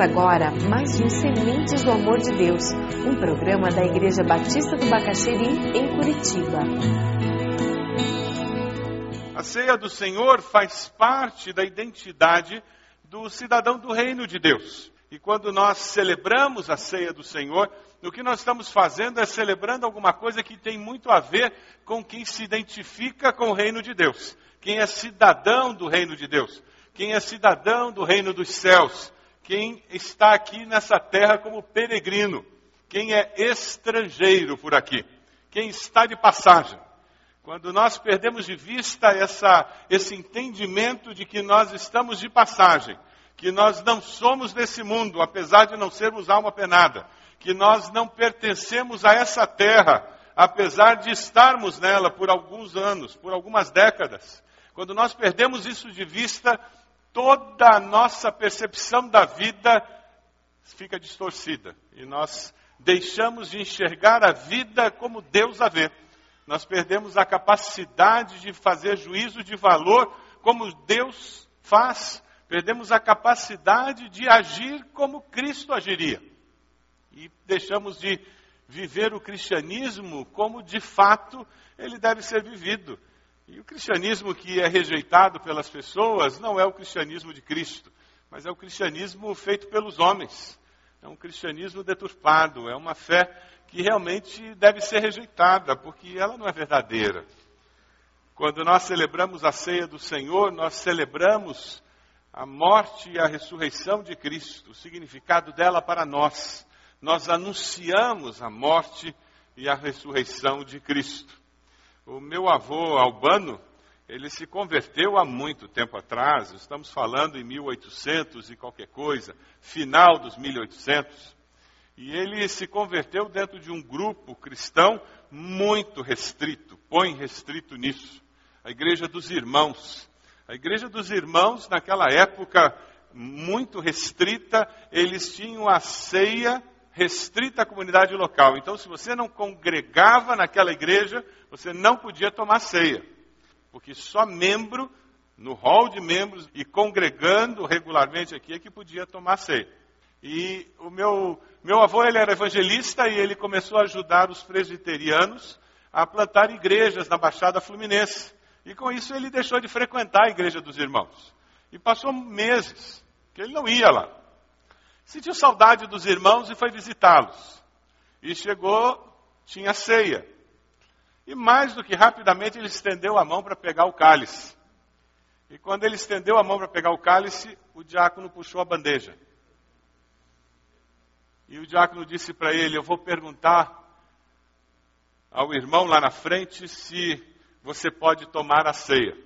Agora mais um Sementes do Amor de Deus, um programa da Igreja Batista do Bacaxeri, em Curitiba. A ceia do Senhor faz parte da identidade do cidadão do reino de Deus. E quando nós celebramos a ceia do Senhor, o que nós estamos fazendo é celebrando alguma coisa que tem muito a ver com quem se identifica com o reino de Deus, quem é cidadão do reino de Deus, quem é cidadão do reino dos céus, quem está aqui nessa terra como peregrino, quem é estrangeiro por aqui, quem está de passagem. Quando nós perdemos de vista essa, esse entendimento de que nós estamos de passagem, que nós não somos desse mundo, apesar de não sermos alma penada, que nós não pertencemos a essa terra, apesar de estarmos nela por alguns anos, por algumas décadas. Quando nós perdemos isso de vista, toda a nossa percepção da vida fica distorcida e nós deixamos de enxergar a vida como Deus a vê. Nós perdemos a capacidade de fazer juízo de valor como Deus faz. Perdemos a capacidade de agir como Cristo agiria. E deixamos de viver o cristianismo como de fato ele deve ser vivido. E o cristianismo que é rejeitado pelas pessoas não é o cristianismo de Cristo, mas é o cristianismo feito pelos homens. É um cristianismo deturpado, é uma fé que realmente deve ser rejeitada, porque ela não é verdadeira. Quando nós celebramos a ceia do Senhor, nós celebramos a morte e a ressurreição de Cristo, o significado dela para nós. Nós anunciamos a morte e a ressurreição de Cristo. O meu avô Albano, ele se converteu há muito tempo atrás, estamos falando em 1800 e qualquer coisa, final dos 1800. E ele se converteu dentro de um grupo cristão muito restrito, põe restrito nisso. A Igreja dos Irmãos. A Igreja dos Irmãos, naquela época muito restrita, eles tinham a ceia restrita à comunidade local. Então, se você não congregava naquela igreja, você não podia tomar ceia. Porque só membro, no hall de membros e congregando regularmente aqui, é que podia tomar ceia. E o meu, meu avô ele era evangelista e ele começou a ajudar os presbiterianos a plantar igrejas na Baixada Fluminense. E com isso ele deixou de frequentar a igreja dos irmãos. E passou meses que ele não ia lá. Sentiu saudade dos irmãos e foi visitá-los. E chegou, tinha ceia. E mais do que rapidamente ele estendeu a mão para pegar o cálice. E quando ele estendeu a mão para pegar o cálice, o diácono puxou a bandeja. E o diácono disse para ele: Eu vou perguntar ao irmão lá na frente se você pode tomar a ceia.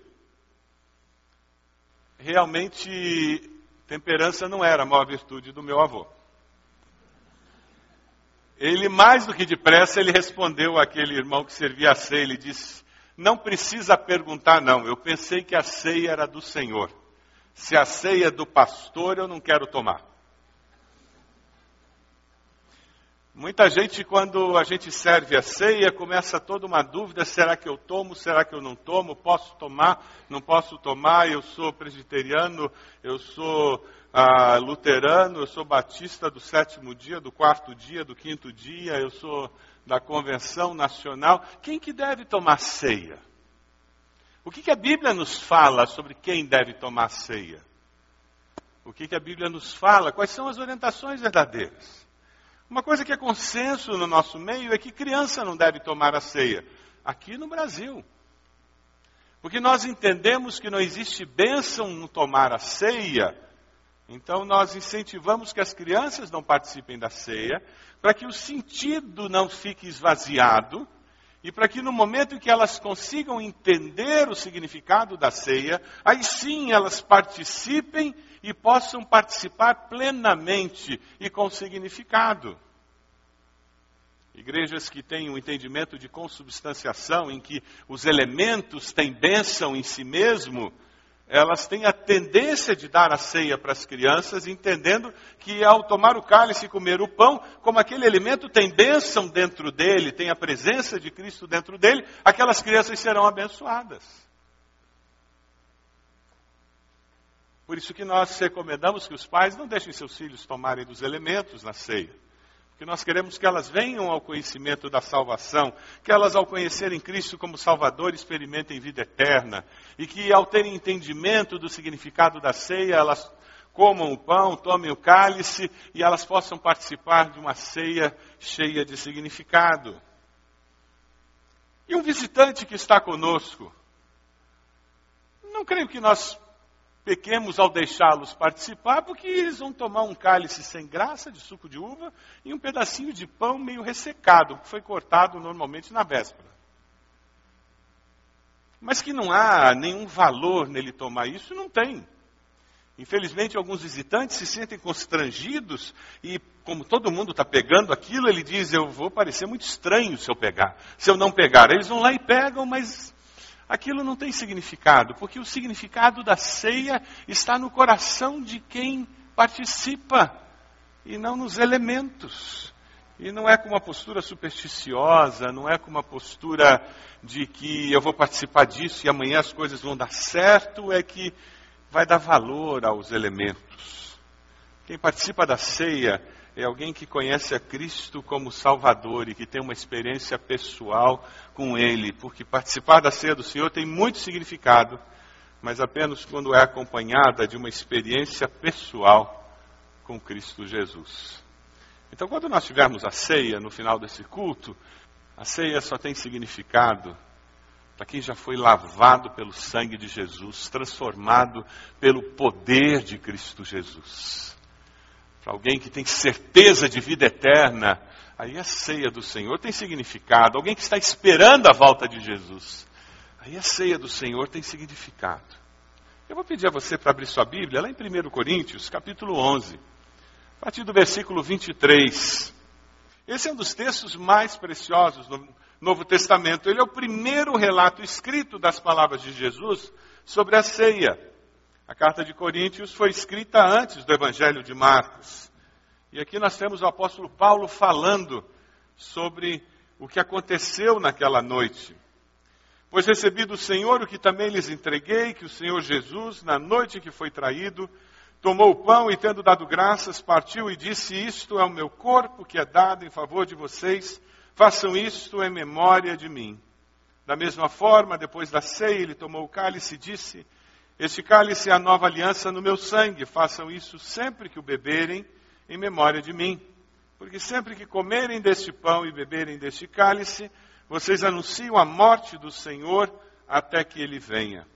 Realmente Temperança não era a maior virtude do meu avô. Ele, mais do que depressa, ele respondeu àquele irmão que servia a ceia. Ele disse: Não precisa perguntar, não. Eu pensei que a ceia era do Senhor. Se a ceia é do pastor, eu não quero tomar. Muita gente, quando a gente serve a ceia, começa toda uma dúvida: será que eu tomo? Será que eu não tomo? Posso tomar? Não posso tomar? Eu sou presbiteriano, eu sou ah, luterano, eu sou batista do sétimo dia, do quarto dia, do quinto dia, eu sou da convenção nacional. Quem que deve tomar ceia? O que, que a Bíblia nos fala sobre quem deve tomar ceia? O que, que a Bíblia nos fala? Quais são as orientações verdadeiras? Uma coisa que é consenso no nosso meio é que criança não deve tomar a ceia. Aqui no Brasil. Porque nós entendemos que não existe bênção no tomar a ceia. Então nós incentivamos que as crianças não participem da ceia, para que o sentido não fique esvaziado e para que no momento em que elas consigam entender o significado da ceia, aí sim elas participem e possam participar plenamente e com significado. Igrejas que têm um entendimento de consubstanciação, em que os elementos têm bênção em si mesmo, elas têm a tendência de dar a ceia para as crianças, entendendo que ao tomar o cálice e comer o pão, como aquele elemento tem bênção dentro dele, tem a presença de Cristo dentro dele, aquelas crianças serão abençoadas. Por isso que nós recomendamos que os pais não deixem seus filhos tomarem dos elementos na ceia. Porque nós queremos que elas venham ao conhecimento da salvação, que elas, ao conhecerem Cristo como Salvador, experimentem vida eterna. E que, ao terem entendimento do significado da ceia, elas comam o pão, tomem o cálice e elas possam participar de uma ceia cheia de significado. E um visitante que está conosco, não creio que nós pequemos ao deixá-los participar, porque eles vão tomar um cálice sem graça de suco de uva e um pedacinho de pão meio ressecado, que foi cortado normalmente na véspera. Mas que não há nenhum valor nele tomar isso, não tem. Infelizmente, alguns visitantes se sentem constrangidos e, como todo mundo está pegando aquilo, ele diz: Eu vou parecer muito estranho se eu pegar. Se eu não pegar, eles vão lá e pegam, mas aquilo não tem significado, porque o significado da ceia está no coração de quem participa e não nos elementos. E não é com uma postura supersticiosa, não é com uma postura de que eu vou participar disso e amanhã as coisas vão dar certo, é que vai dar valor aos elementos. Quem participa da ceia é alguém que conhece a Cristo como Salvador e que tem uma experiência pessoal com Ele, porque participar da ceia do Senhor tem muito significado, mas apenas quando é acompanhada de uma experiência pessoal com Cristo Jesus. Então, quando nós tivermos a ceia no final desse culto, a ceia só tem significado para quem já foi lavado pelo sangue de Jesus, transformado pelo poder de Cristo Jesus. Para alguém que tem certeza de vida eterna, aí a ceia do Senhor tem significado. Alguém que está esperando a volta de Jesus, aí a ceia do Senhor tem significado. Eu vou pedir a você para abrir sua Bíblia lá em 1 Coríntios, capítulo 11, a partir do versículo 23. Esse é um dos textos mais preciosos no Novo Testamento. Ele é o primeiro relato escrito das palavras de Jesus sobre a ceia. A carta de Coríntios foi escrita antes do Evangelho de Marcos. E aqui nós temos o apóstolo Paulo falando sobre o que aconteceu naquela noite. Pois recebi do Senhor o que também lhes entreguei, que o Senhor Jesus, na noite que foi traído, tomou o pão e, tendo dado graças, partiu e disse: Isto é o meu corpo que é dado em favor de vocês. Façam isto em memória de mim. Da mesma forma, depois da ceia, ele tomou o cálice e disse: Este cálice é a nova aliança no meu sangue. Façam isso sempre que o beberem, em memória de mim. Porque sempre que comerem deste pão e beberem deste cálice, vocês anunciam a morte do Senhor até que ele venha.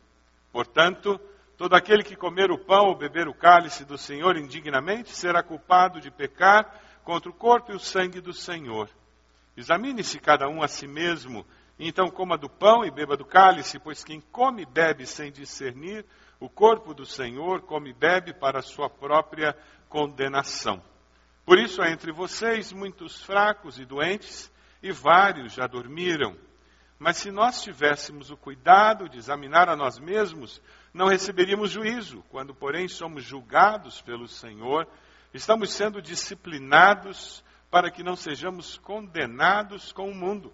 Portanto, todo aquele que comer o pão ou beber o cálice do Senhor indignamente será culpado de pecar contra o corpo e o sangue do Senhor. Examine-se cada um a si mesmo, e então coma do pão e beba do cálice, pois quem come e bebe sem discernir o corpo do Senhor, come e bebe para sua própria condenação. Por isso há entre vocês muitos fracos e doentes, e vários já dormiram. Mas se nós tivéssemos o cuidado de examinar a nós mesmos, não receberíamos juízo. Quando, porém, somos julgados pelo Senhor, estamos sendo disciplinados para que não sejamos condenados com o mundo.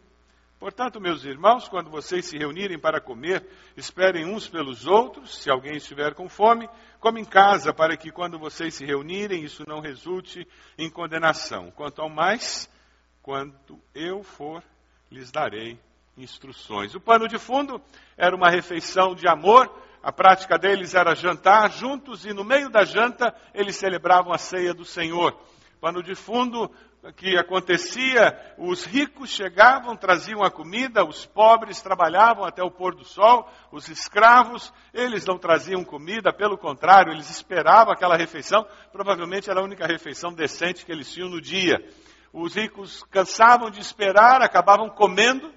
Portanto, meus irmãos, quando vocês se reunirem para comer, esperem uns pelos outros. Se alguém estiver com fome, come em casa, para que quando vocês se reunirem, isso não resulte em condenação. Quanto ao mais, quando eu for, lhes darei instruções. O pano de fundo era uma refeição de amor. A prática deles era jantar juntos e no meio da janta eles celebravam a ceia do Senhor. Pano de fundo que acontecia, os ricos chegavam, traziam a comida, os pobres trabalhavam até o pôr do sol, os escravos, eles não traziam comida, pelo contrário, eles esperavam aquela refeição, provavelmente era a única refeição decente que eles tinham no dia. Os ricos cansavam de esperar, acabavam comendo,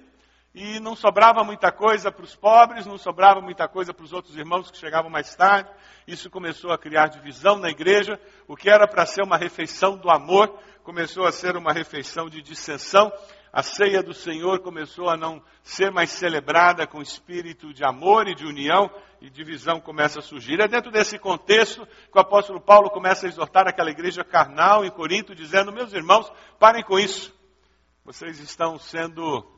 e não sobrava muita coisa para os pobres, não sobrava muita coisa para os outros irmãos que chegavam mais tarde. Isso começou a criar divisão na igreja. O que era para ser uma refeição do amor começou a ser uma refeição de dissensão. A ceia do Senhor começou a não ser mais celebrada com espírito de amor e de união, e divisão começa a surgir. É dentro desse contexto que o apóstolo Paulo começa a exortar aquela igreja carnal em Corinto, dizendo: Meus irmãos, parem com isso. Vocês estão sendo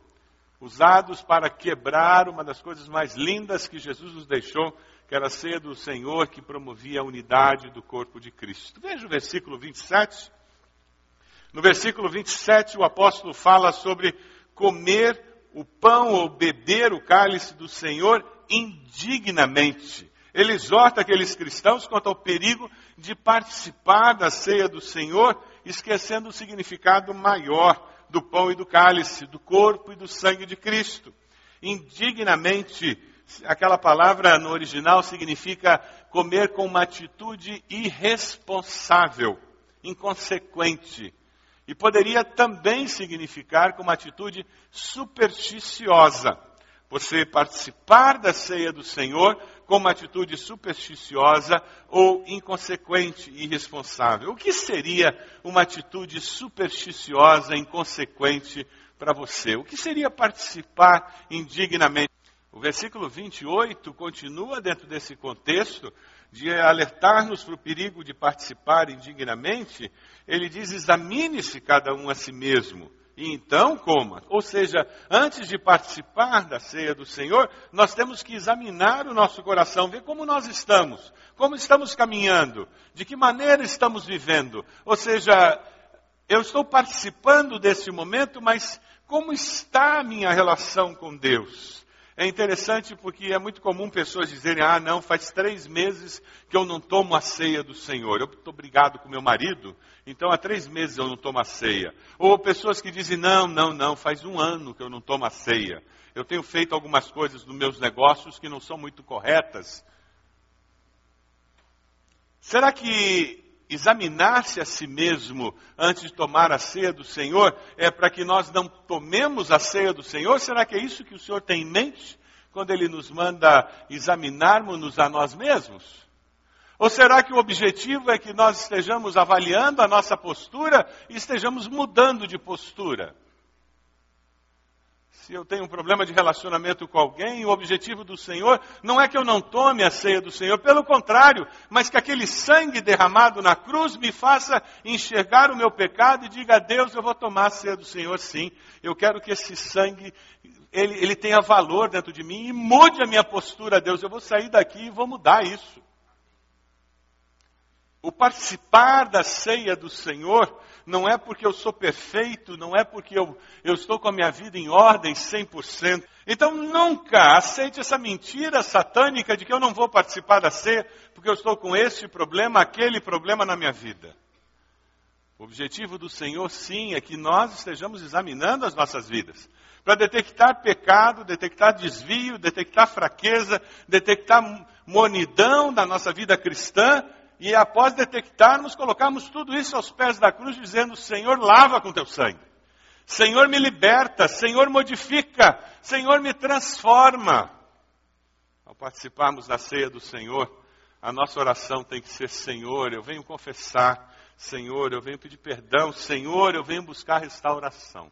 usados para quebrar uma das coisas mais lindas que Jesus nos deixou, que era a ceia do Senhor que promovia a unidade do corpo de Cristo. Veja o versículo 27. No versículo 27, o apóstolo fala sobre comer o pão ou beber o cálice do Senhor indignamente. Ele exorta aqueles cristãos quanto ao perigo de participar da ceia do Senhor, esquecendo o significado maior do pão e do cálice, do corpo e do sangue de Cristo. Indignamente, aquela palavra no original significa comer com uma atitude irresponsável, inconsequente. E poderia também significar com uma atitude supersticiosa. Você participar da ceia do Senhor com uma atitude supersticiosa ou inconsequente e irresponsável. O que seria uma atitude supersticiosa e inconsequente para você? O que seria participar indignamente? O versículo 28 continua dentro desse contexto de alertar-nos para o perigo de participar indignamente. Ele diz: examine-se cada um a si mesmo e então coma. Ou seja, antes de participar da ceia do Senhor, nós temos que examinar o nosso coração, ver como nós estamos, como estamos caminhando, de que maneira estamos vivendo. Ou seja, eu estou participando desse momento, mas como está a minha relação com Deus? É interessante porque é muito comum pessoas dizerem: ah, não, faz três meses que eu não tomo a ceia do Senhor. Eu estou brigado com meu marido, então há três meses eu não tomo a ceia. Ou pessoas que dizem: não, não, não, faz um ano que eu não tomo a ceia. Eu tenho feito algumas coisas nos meus negócios que não são muito corretas. Será que examinar-se a si mesmo antes de tomar a ceia do Senhor é para que nós não tomemos a ceia do Senhor? Será que é isso que o Senhor tem em mente quando Ele nos manda examinarmos-nos a nós mesmos? Ou será que o objetivo é que nós estejamos avaliando a nossa postura e estejamos mudando de postura? Se eu tenho um problema de relacionamento com alguém, o objetivo do Senhor não é que eu não tome a ceia do Senhor, pelo contrário, mas que aquele sangue derramado na cruz me faça enxergar o meu pecado e diga a Deus, eu vou tomar a ceia do Senhor sim. Eu quero que esse sangue ele, ele tenha valor dentro de mim e mude a minha postura Deus. Eu vou sair daqui e vou mudar isso. O participar da ceia do Senhor não é porque eu sou perfeito, não é porque eu, eu estou com a minha vida em ordem 100%. Então nunca aceite essa mentira satânica de que eu não vou participar da ceia porque eu estou com este problema, aquele problema na minha vida. O objetivo do Senhor, sim, é que nós estejamos examinando as nossas vidas para detectar pecado, detectar desvio, detectar fraqueza, detectar monidão da nossa vida cristã e após detectarmos, colocarmos tudo isso aos pés da cruz, dizendo: Senhor, lava com teu sangue. Senhor, me liberta. Senhor, modifica. Senhor, me transforma. Ao participarmos da ceia do Senhor, a nossa oração tem que ser: Senhor, eu venho confessar. Senhor, eu venho pedir perdão. Senhor, eu venho buscar restauração.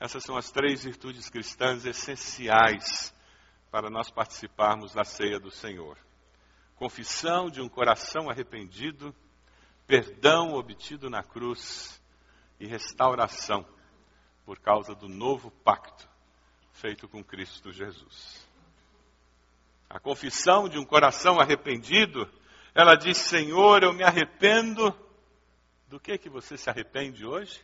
Essas são as três virtudes cristãs essenciais para nós participarmos da ceia do Senhor confissão de um coração arrependido, perdão obtido na cruz e restauração por causa do novo pacto feito com Cristo Jesus. A confissão de um coração arrependido, ela diz: Senhor, eu me arrependo. Do que que você se arrepende hoje?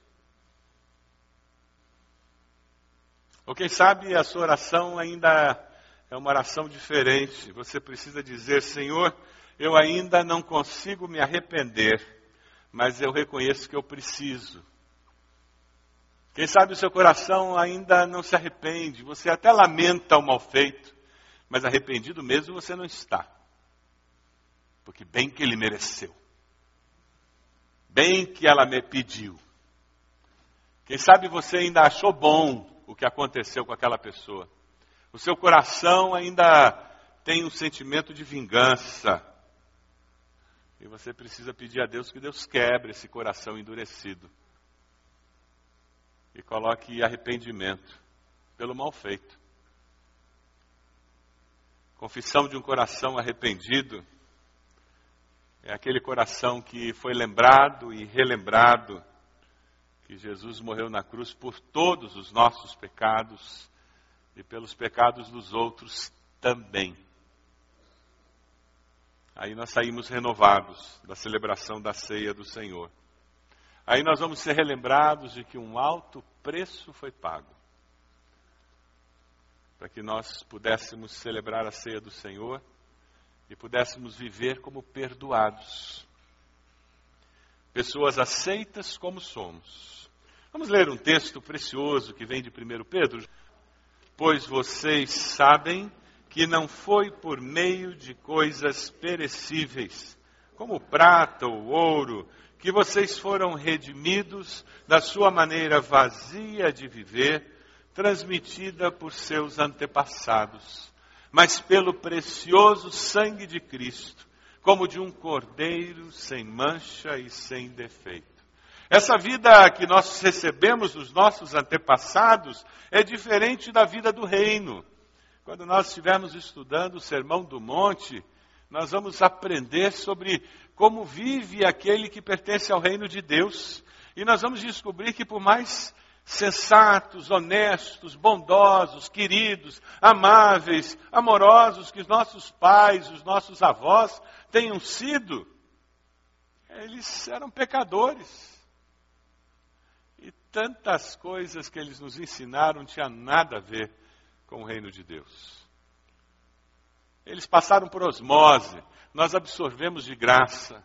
Ou quem sabe a sua oração ainda é uma oração diferente. Você precisa dizer: Senhor, eu ainda não consigo me arrepender, mas eu reconheço que eu preciso. Quem sabe o seu coração ainda não se arrepende, você até lamenta o mal feito, mas arrependido mesmo você não está. Porque bem que ele mereceu. Bem que ela me pediu. Quem sabe você ainda achou bom o que aconteceu com aquela pessoa. O seu coração ainda tem um sentimento de vingança. E você precisa pedir a Deus que Deus quebre esse coração endurecido. E coloque arrependimento pelo mal feito. Confissão de um coração arrependido é aquele coração que foi lembrado e relembrado que Jesus morreu na cruz por todos os nossos pecados e pelos pecados dos outros também. Aí nós saímos renovados da celebração da ceia do Senhor. Aí nós vamos ser relembrados de que um alto preço foi pago para que nós pudéssemos celebrar a ceia do Senhor e pudéssemos viver como perdoados. Pessoas aceitas como somos. Vamos ler um texto precioso que vem de 1 Pedro. Pois vocês sabem que não foi por meio de coisas perecíveis, como prata ou ouro, que vocês foram redimidos da sua maneira vazia de viver, transmitida por seus antepassados, mas pelo precioso sangue de Cristo, como de um cordeiro sem mancha e sem defeito. Essa vida que nós recebemos dos nossos antepassados é diferente da vida do reino. Quando nós estivermos estudando o Sermão do Monte, nós vamos aprender sobre como vive aquele que pertence ao reino de Deus. E nós vamos descobrir que, por mais sensatos, honestos, bondosos, queridos, amáveis, amorosos que os nossos pais, os nossos avós tenham sido, eles eram pecadores. Tantas coisas que eles nos ensinaram tinha nada a ver com o reino de Deus. Eles passaram por osmose, nós absorvemos de graça.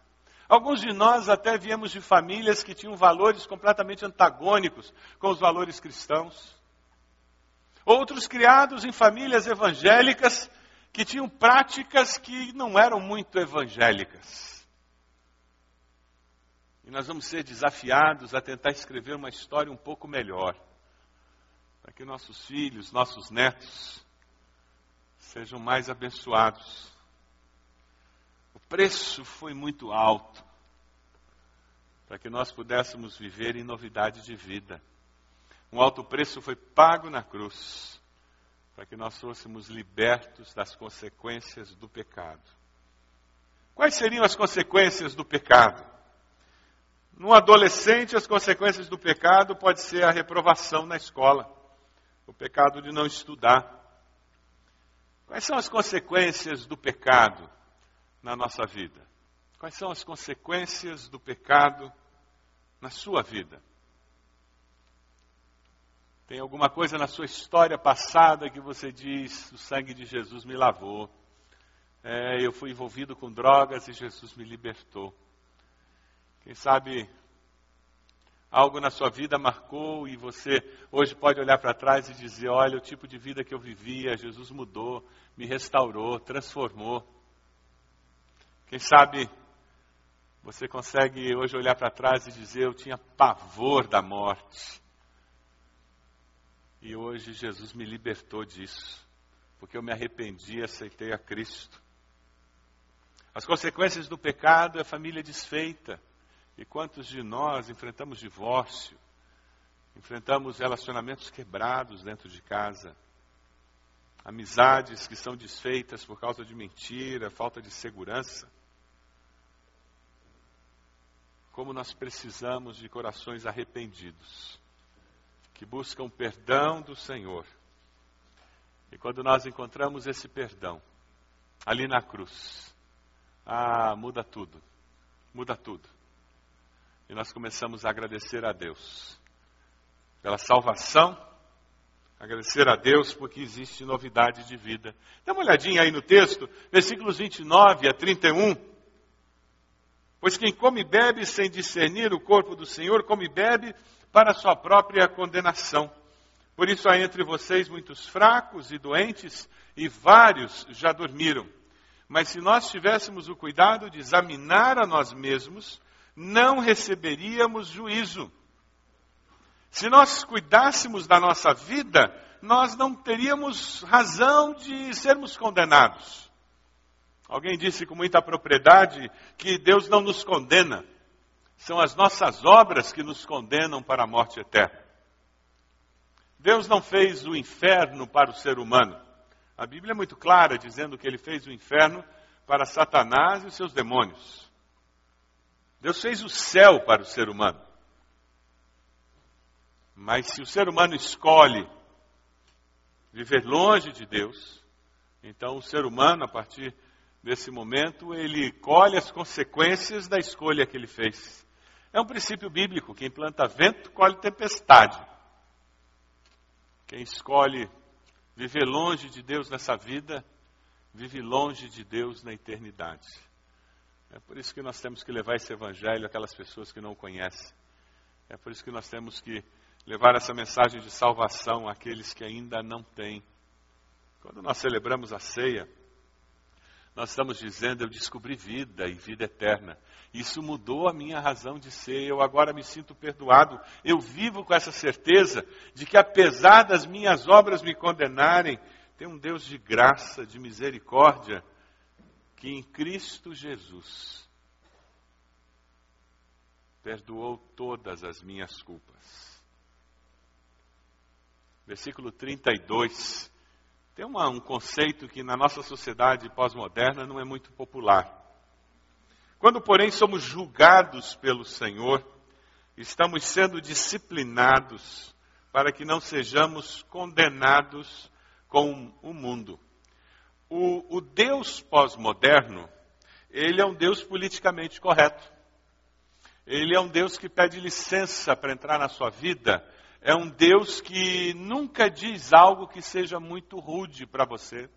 Alguns de nós até viemos de famílias que tinham valores completamente antagônicos com os valores cristãos. Outros criados em famílias evangélicas que tinham práticas que não eram muito evangélicas. E nós vamos ser desafiados a tentar escrever uma história um pouco melhor, para que nossos filhos, nossos netos, sejam mais abençoados preço foi muito alto para que nós pudéssemos viver em novidade de vida. Um alto preço foi pago na cruz para que nós fôssemos libertos das consequências do pecado. Quais seriam as consequências do pecado? Num adolescente, as consequências do pecado pode ser a reprovação na escola, o pecado de não estudar. Quais são as consequências do pecado? na nossa vida? Quais são as consequências do pecado na sua vida? Tem alguma coisa na sua história passada que você diz: o sangue de Jesus me lavou. É, eu fui envolvido com drogas e Jesus me libertou. Quem sabe algo na sua vida marcou e você hoje pode olhar para trás e dizer: olha, o tipo de vida que eu vivia, Jesus mudou, me restaurou, transformou. Quem sabe você consegue hoje olhar para trás e dizer: Eu tinha pavor da morte. E hoje Jesus me libertou disso, porque eu me arrependi e aceitei a Cristo. As consequências do pecado é a família desfeita. E quantos de nós enfrentamos divórcio, enfrentamos relacionamentos quebrados dentro de casa, amizades que são desfeitas por causa de mentira, falta de segurança. como nós precisamos de corações arrependidos, que buscam perdão do Senhor. E quando nós encontramos esse perdão, ali na cruz, ah, muda tudo, muda tudo. E nós começamos a agradecer a Deus pela salvação, agradecer a Deus porque existe novidade de vida. Dá uma olhadinha aí no texto, versículos 29 a 31. Pois quem come e bebe sem discernir o corpo do Senhor, come e bebe para sua própria condenação. Por isso há entre vocês muitos fracos e doentes, e vários já dormiram. Mas se nós tivéssemos o cuidado de examinar a nós mesmos, não receberíamos juízo. Se nós cuidássemos da nossa vida, nós não teríamos razão de sermos condenados. Alguém disse com muita propriedade que Deus não nos condena, são as nossas obras que nos condenam para a morte eterna. Deus não fez o inferno para o ser humano. A Bíblia é muito clara dizendo que ele fez o inferno para Satanás e os seus demônios. Deus fez o céu para o ser humano. Mas se o ser humano escolhe viver longe de Deus, então o ser humano, a partir Nesse momento, ele colhe as consequências da escolha que ele fez. É um princípio bíblico: quem planta vento, colhe tempestade. Quem escolhe viver longe de Deus nessa vida, vive longe de Deus na eternidade. É por isso que nós temos que levar esse evangelho àquelas pessoas que não o conhecem. É por isso que nós temos que levar essa mensagem de salvação àqueles que ainda não têm. Quando nós celebramos a ceia, nós estamos dizendo: eu descobri vida e vida eterna. Isso mudou a minha razão de ser. Eu agora me sinto perdoado. Eu vivo com essa certeza de que, apesar das minhas obras me condenarem, tem um Deus de graça, de misericórdia, que em Cristo Jesus perdoou todas as minhas culpas. Versículo 32 tem uma, um conceito que na nossa sociedade pós-moderna não é muito popular. Quando, porém, somos julgados pelo Senhor, estamos sendo disciplinados para que não sejamos condenados com o mundo. O, o Deus pós-moderno, ele é um Deus politicamente correto. Ele é um Deus que pede licença para entrar na sua vida é um Deus que nunca diz algo que seja muito rude para você.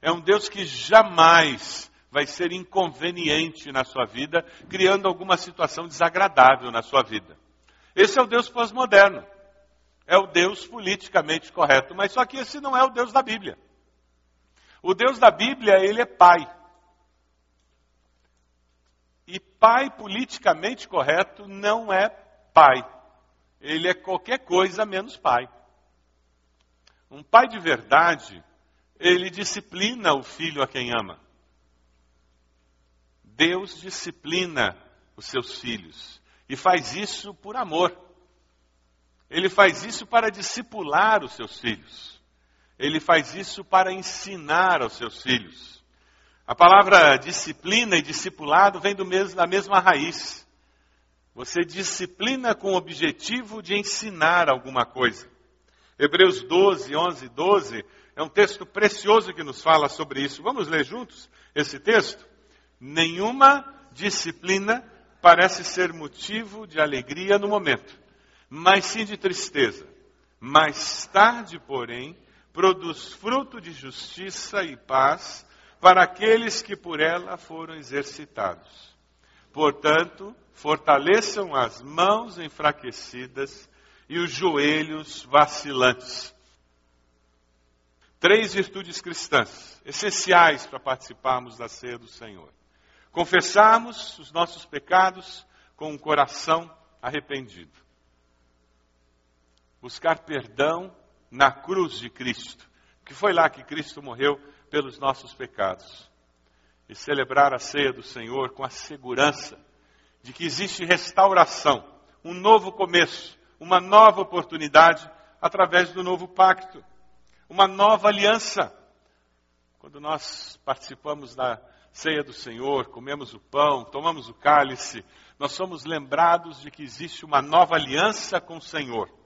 É um Deus que jamais vai ser inconveniente na sua vida, criando alguma situação desagradável na sua vida. Esse é o Deus pós-moderno. É o Deus politicamente correto. Mas só que esse não é o Deus da Bíblia. O Deus da Bíblia, ele é pai. E pai politicamente correto não é pai ele é qualquer coisa menos pai. Um pai de verdade, ele disciplina o filho a quem ama. Deus disciplina os seus filhos e faz isso por amor. Ele faz isso para discipular os seus filhos. Ele faz isso para ensinar aos seus filhos. A palavra disciplina e discipulado vem mesmo, da mesma raiz. Você disciplina com o objetivo de ensinar alguma coisa. Hebreus 12, 11 e 12 é um texto precioso que nos fala sobre isso. Vamos ler juntos esse texto? Nenhuma disciplina parece ser motivo de alegria no momento, mas sim de tristeza. Mais tarde, porém, produz fruto de justiça e paz para aqueles que por ela foram exercitados. Portanto, fortaleçam as mãos enfraquecidas e os joelhos vacilantes. Três virtudes cristãs, essenciais para participarmos da ceia do Senhor. Confessarmos os nossos pecados com um coração arrependido. Buscar perdão na cruz de Cristo, que foi lá que Cristo morreu pelos nossos pecados. E celebrar a ceia do Senhor com a segurança de que existe restauração, um novo começo, uma nova oportunidade através do novo pacto, uma nova aliança. Quando nós participamos da ceia do Senhor, comemos o pão, tomamos o cálice, nós somos lembrados de que existe uma nova aliança com o Senhor.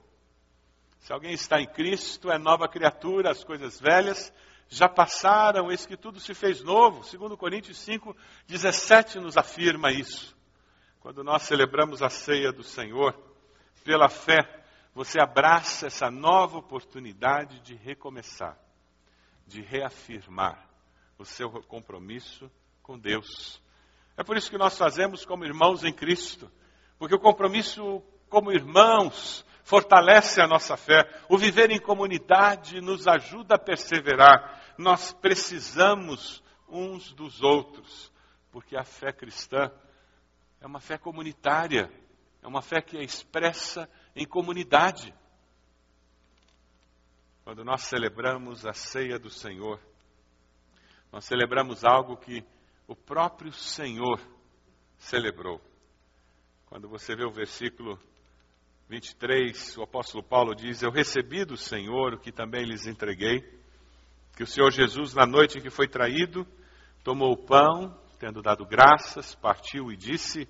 Se alguém está em Cristo, é nova criatura, as coisas velhas já passaram, eis que tudo se fez novo. Segundo Coríntios 5, 17 nos afirma isso. Quando nós celebramos a ceia do Senhor, pela fé, você abraça essa nova oportunidade de recomeçar, de reafirmar o seu compromisso com Deus. É por isso que nós fazemos como irmãos em Cristo, porque o compromisso como irmãos fortalece a nossa fé. O viver em comunidade nos ajuda a perseverar. Nós precisamos uns dos outros, porque a fé cristã é uma fé comunitária, é uma fé que é expressa em comunidade. Quando nós celebramos a ceia do Senhor, nós celebramos algo que o próprio Senhor celebrou. Quando você vê o versículo 23, o apóstolo Paulo diz: Eu recebi do Senhor o que também lhes entreguei, que o Senhor Jesus, na noite em que foi traído, tomou o pão tendo dado graças, partiu e disse: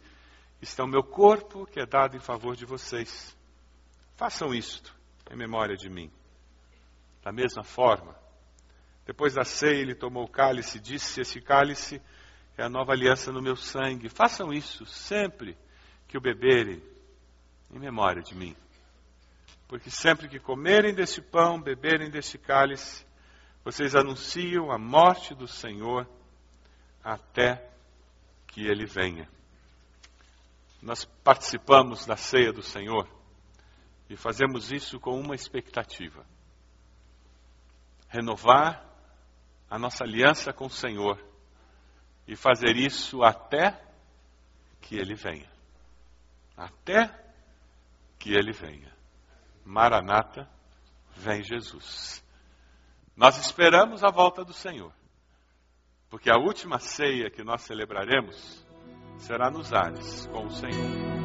Está o meu corpo que é dado em favor de vocês. Façam isto em memória de mim. Da mesma forma, Depois da ceia, ele tomou o cálice e disse: Esse cálice é a nova aliança no meu sangue. Façam isso sempre que o beberem, em memória de mim. Porque sempre que comerem desse pão, beberem desse cálice, vocês anunciam a morte do Senhor até que ele venha. Nós participamos da ceia do Senhor e fazemos isso com uma expectativa: renovar a nossa aliança com o Senhor e fazer isso até que Ele venha. Até que Ele venha. Maranata, vem Jesus. Nós esperamos a volta do Senhor, porque a última ceia que nós celebraremos será nos ares com o Senhor.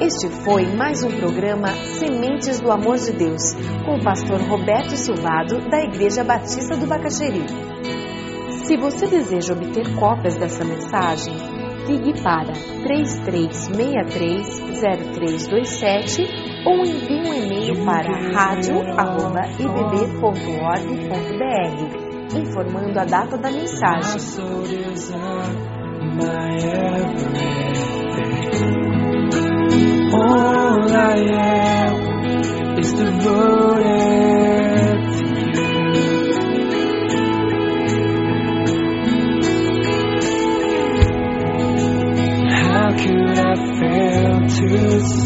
Este foi mais um programa Sementes do Amor de Deus, com o pastor Roberto Silvado, da Igreja Batista do Bacaxeri. Se você deseja obter cópias dessa mensagem, ligue para 33630327 ou envie um e-mail para radio@ibb.org.br, informando a data da mensagem. All I am is devoted to